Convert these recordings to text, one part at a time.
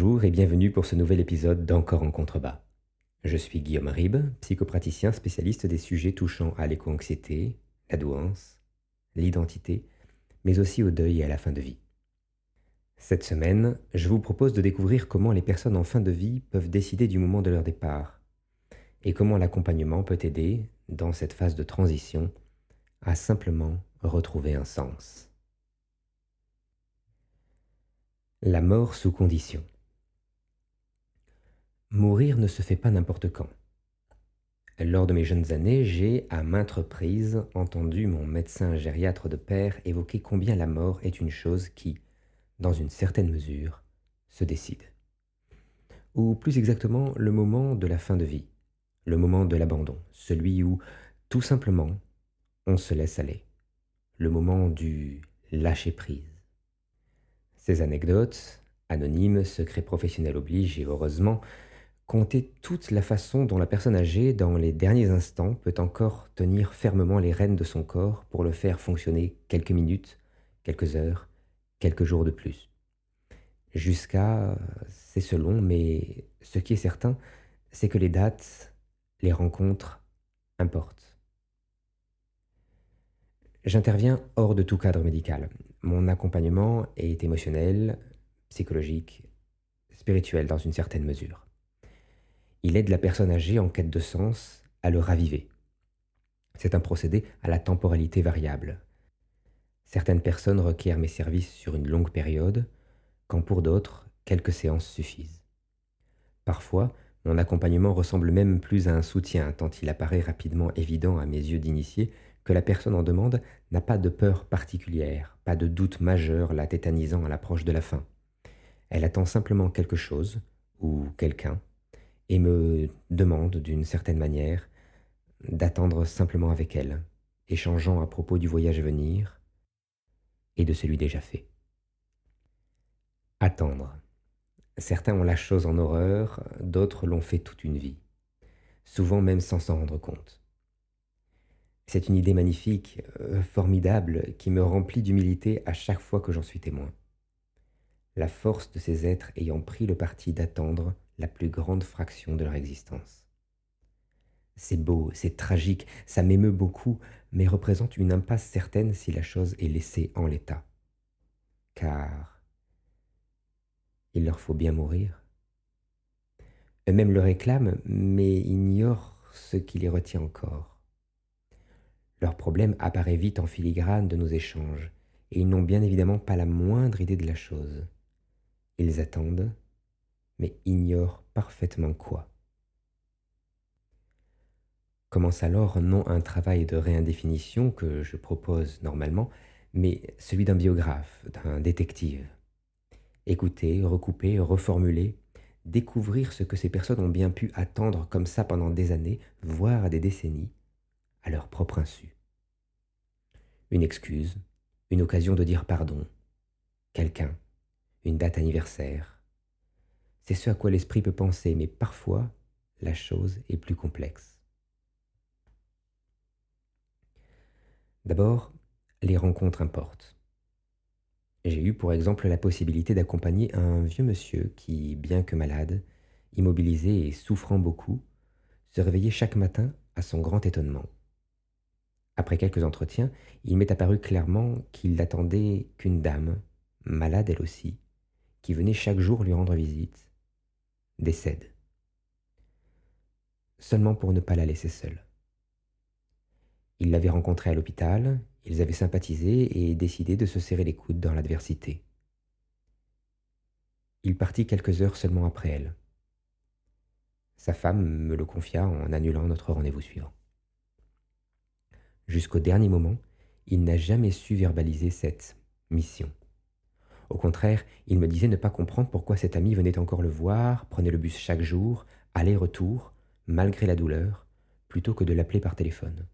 Bonjour et bienvenue pour ce nouvel épisode d'Encore en contrebas. Je suis Guillaume Ribes, psychopraticien spécialiste des sujets touchant à l'éco-anxiété, la douance, l'identité, mais aussi au deuil et à la fin de vie. Cette semaine, je vous propose de découvrir comment les personnes en fin de vie peuvent décider du moment de leur départ et comment l'accompagnement peut aider, dans cette phase de transition, à simplement retrouver un sens. La mort sous condition. Mourir ne se fait pas n'importe quand. Lors de mes jeunes années, j'ai à maintes reprises entendu mon médecin gériatre de père évoquer combien la mort est une chose qui, dans une certaine mesure, se décide. Ou plus exactement, le moment de la fin de vie, le moment de l'abandon, celui où, tout simplement, on se laisse aller, le moment du lâcher-prise. Ces anecdotes, anonymes, secrets professionnels obligent et heureusement, comptaient toute la façon dont la personne âgée, dans les derniers instants, peut encore tenir fermement les rênes de son corps pour le faire fonctionner quelques minutes, quelques heures, quelques jours de plus. Jusqu'à, c'est selon, mais ce qui est certain, c'est que les dates, les rencontres importent. J'interviens hors de tout cadre médical. Mon accompagnement est émotionnel, psychologique, spirituel dans une certaine mesure. Il aide la personne âgée en quête de sens à le raviver. C'est un procédé à la temporalité variable. Certaines personnes requièrent mes services sur une longue période, quand pour d'autres, quelques séances suffisent. Parfois, mon accompagnement ressemble même plus à un soutien, tant il apparaît rapidement évident à mes yeux d'initié que la personne en demande n'a pas de peur particulière, pas de doute majeur la tétanisant à l'approche de la fin. Elle attend simplement quelque chose, ou quelqu'un, et me demande d'une certaine manière d'attendre simplement avec elle, échangeant à propos du voyage à venir et de celui déjà fait. Attendre. Certains ont la chose en horreur, d'autres l'ont fait toute une vie, souvent même sans s'en rendre compte. C'est une idée magnifique, euh, formidable, qui me remplit d'humilité à chaque fois que j'en suis témoin. La force de ces êtres ayant pris le parti d'attendre la plus grande fraction de leur existence. C'est beau, c'est tragique, ça m'émeut beaucoup, mais représente une impasse certaine si la chose est laissée en l'état. Car il leur faut bien mourir. Eux-mêmes le réclament, mais ignorent ce qui les retient encore. Leur problème apparaît vite en filigrane de nos échanges, et ils n'ont bien évidemment pas la moindre idée de la chose. Ils attendent, mais ignorent parfaitement quoi. Commence alors non un travail de réindéfinition que je propose normalement, mais celui d'un biographe, d'un détective. Écouter, recouper, reformuler, découvrir ce que ces personnes ont bien pu attendre comme ça pendant des années, voire des décennies, à leur propre insu. Une excuse, une occasion de dire pardon, quelqu'un, une date anniversaire. C'est ce à quoi l'esprit peut penser, mais parfois la chose est plus complexe. D'abord, les rencontres importent. J'ai eu pour exemple la possibilité d'accompagner un vieux monsieur qui, bien que malade, immobilisé et souffrant beaucoup, se réveillait chaque matin à son grand étonnement. Après quelques entretiens, il m'est apparu clairement qu'il n'attendait qu'une dame, malade elle aussi, qui venait chaque jour lui rendre visite, décède. Seulement pour ne pas la laisser seule. Il l'avait rencontrée à l'hôpital, ils avaient sympathisé et décidé de se serrer les coudes dans l'adversité. Il partit quelques heures seulement après elle. Sa femme me le confia en annulant notre rendez-vous suivant. Jusqu'au dernier moment, il n'a jamais su verbaliser cette mission. Au contraire, il me disait ne pas comprendre pourquoi cet ami venait encore le voir, prenait le bus chaque jour, aller-retour, malgré la douleur, plutôt que de l'appeler par téléphone.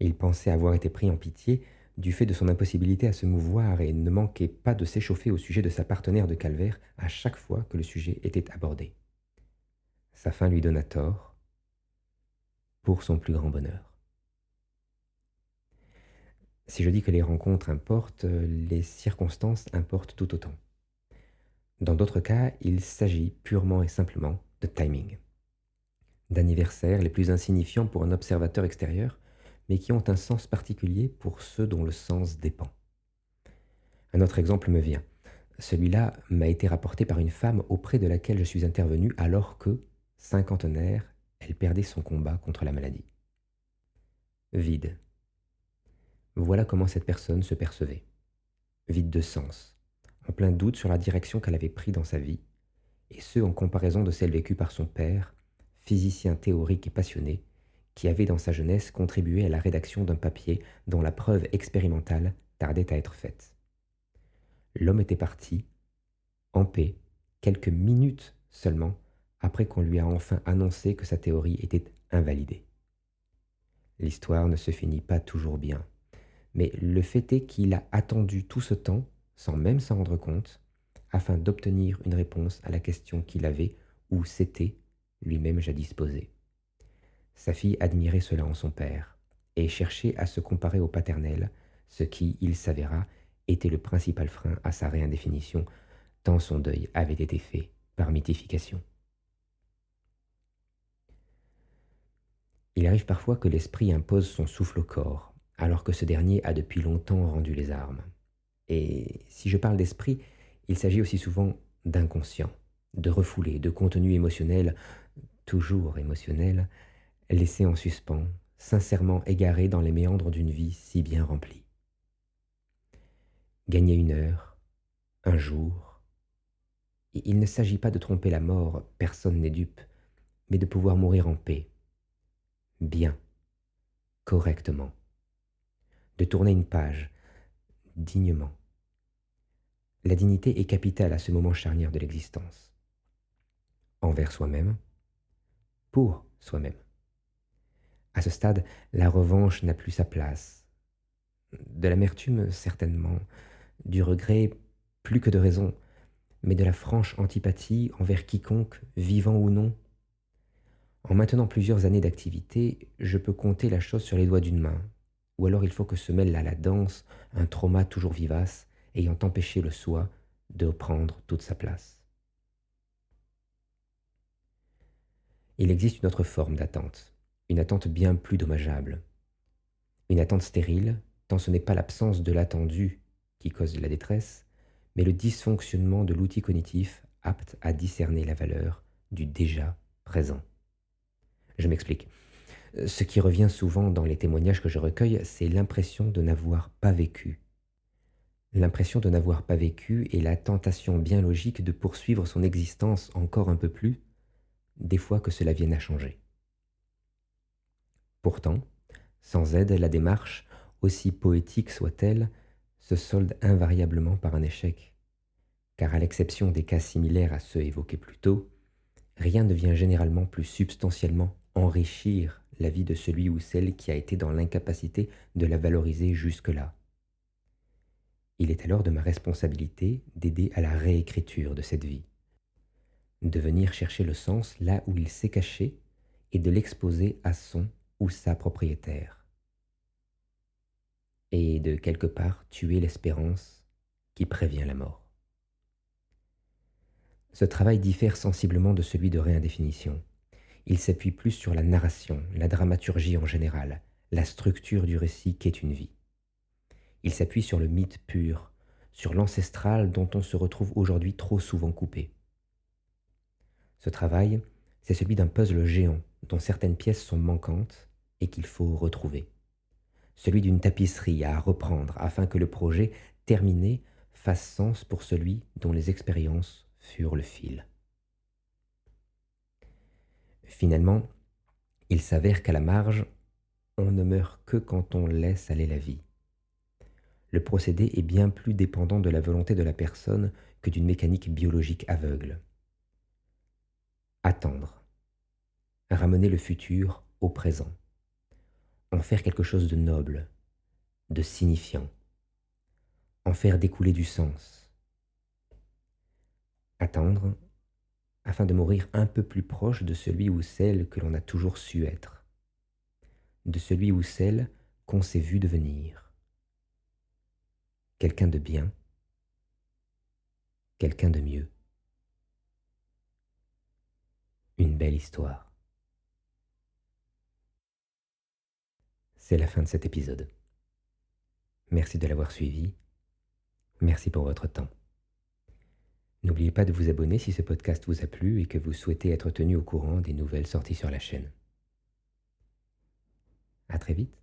Il pensait avoir été pris en pitié du fait de son impossibilité à se mouvoir et ne manquait pas de s'échauffer au sujet de sa partenaire de calvaire à chaque fois que le sujet était abordé. Sa fin lui donna tort, pour son plus grand bonheur. Si je dis que les rencontres importent, les circonstances importent tout autant. Dans d'autres cas, il s'agit purement et simplement de timing. D'anniversaires les plus insignifiants pour un observateur extérieur, mais qui ont un sens particulier pour ceux dont le sens dépend. Un autre exemple me vient. Celui-là m'a été rapporté par une femme auprès de laquelle je suis intervenu alors que, cinquantenaire, elle perdait son combat contre la maladie. Vide. Voilà comment cette personne se percevait. Vide de sens, en plein doute sur la direction qu'elle avait prise dans sa vie, et ce en comparaison de celle vécue par son père, physicien théorique et passionné, qui avait dans sa jeunesse contribué à la rédaction d'un papier dont la preuve expérimentale tardait à être faite. L'homme était parti, en paix, quelques minutes seulement après qu'on lui a enfin annoncé que sa théorie était invalidée. L'histoire ne se finit pas toujours bien, mais le fait est qu'il a attendu tout ce temps, sans même s'en rendre compte, afin d'obtenir une réponse à la question qu'il avait ou s'était lui-même jadis posée. Sa fille admirait cela en son père, et cherchait à se comparer au paternel, ce qui, il s'avéra, était le principal frein à sa réindéfinition, tant son deuil avait été fait par mythification. Il arrive parfois que l'esprit impose son souffle au corps, alors que ce dernier a depuis longtemps rendu les armes. Et si je parle d'esprit, il s'agit aussi souvent d'inconscient, de refoulé, de contenu émotionnel, toujours émotionnel, laissé en suspens, sincèrement égaré dans les méandres d'une vie si bien remplie. Gagner une heure, un jour. il ne s'agit pas de tromper la mort, personne n'est dupe, mais de pouvoir mourir en paix, bien, correctement, de tourner une page, dignement. La dignité est capitale à ce moment charnière de l'existence. Envers soi-même, pour soi-même. À ce stade, la revanche n'a plus sa place. De l'amertume, certainement, du regret plus que de raison, mais de la franche antipathie envers quiconque, vivant ou non, en maintenant plusieurs années d'activité, je peux compter la chose sur les doigts d'une main, ou alors il faut que se mêle à la danse un trauma toujours vivace, ayant empêché le soi de prendre toute sa place. Il existe une autre forme d'attente, une attente bien plus dommageable. Une attente stérile, tant ce n'est pas l'absence de l'attendu qui cause la détresse, mais le dysfonctionnement de l'outil cognitif apte à discerner la valeur du déjà présent. Je m'explique. Ce qui revient souvent dans les témoignages que je recueille, c'est l'impression de n'avoir pas vécu. L'impression de n'avoir pas vécu et la tentation bien logique de poursuivre son existence encore un peu plus, des fois que cela vienne à changer. Pourtant, sans aide, la démarche, aussi poétique soit-elle, se solde invariablement par un échec, car à l'exception des cas similaires à ceux évoqués plus tôt, rien ne vient généralement plus substantiellement enrichir la vie de celui ou celle qui a été dans l'incapacité de la valoriser jusque-là. Il est alors de ma responsabilité d'aider à la réécriture de cette vie, de venir chercher le sens là où il s'est caché et de l'exposer à son ou sa propriétaire, et de quelque part tuer l'espérance qui prévient la mort. Ce travail diffère sensiblement de celui de réindéfinition. Il s'appuie plus sur la narration, la dramaturgie en général, la structure du récit qu'est une vie. Il s'appuie sur le mythe pur, sur l'ancestral dont on se retrouve aujourd'hui trop souvent coupé. Ce travail, c'est celui d'un puzzle géant dont certaines pièces sont manquantes et qu'il faut retrouver. Celui d'une tapisserie à reprendre afin que le projet terminé fasse sens pour celui dont les expériences furent le fil. Finalement, il s'avère qu'à la marge, on ne meurt que quand on laisse aller la vie. Le procédé est bien plus dépendant de la volonté de la personne que d'une mécanique biologique aveugle. Attendre. Ramener le futur au présent. En faire quelque chose de noble, de signifiant. En faire découler du sens. Attendre, afin de mourir un peu plus proche de celui ou celle que l'on a toujours su être, de celui ou celle qu'on s'est vu devenir. Quelqu'un de bien, quelqu'un de mieux. Une belle histoire. C'est la fin de cet épisode. Merci de l'avoir suivi. Merci pour votre temps. N'oubliez pas de vous abonner si ce podcast vous a plu et que vous souhaitez être tenu au courant des nouvelles sorties sur la chaîne. À très vite.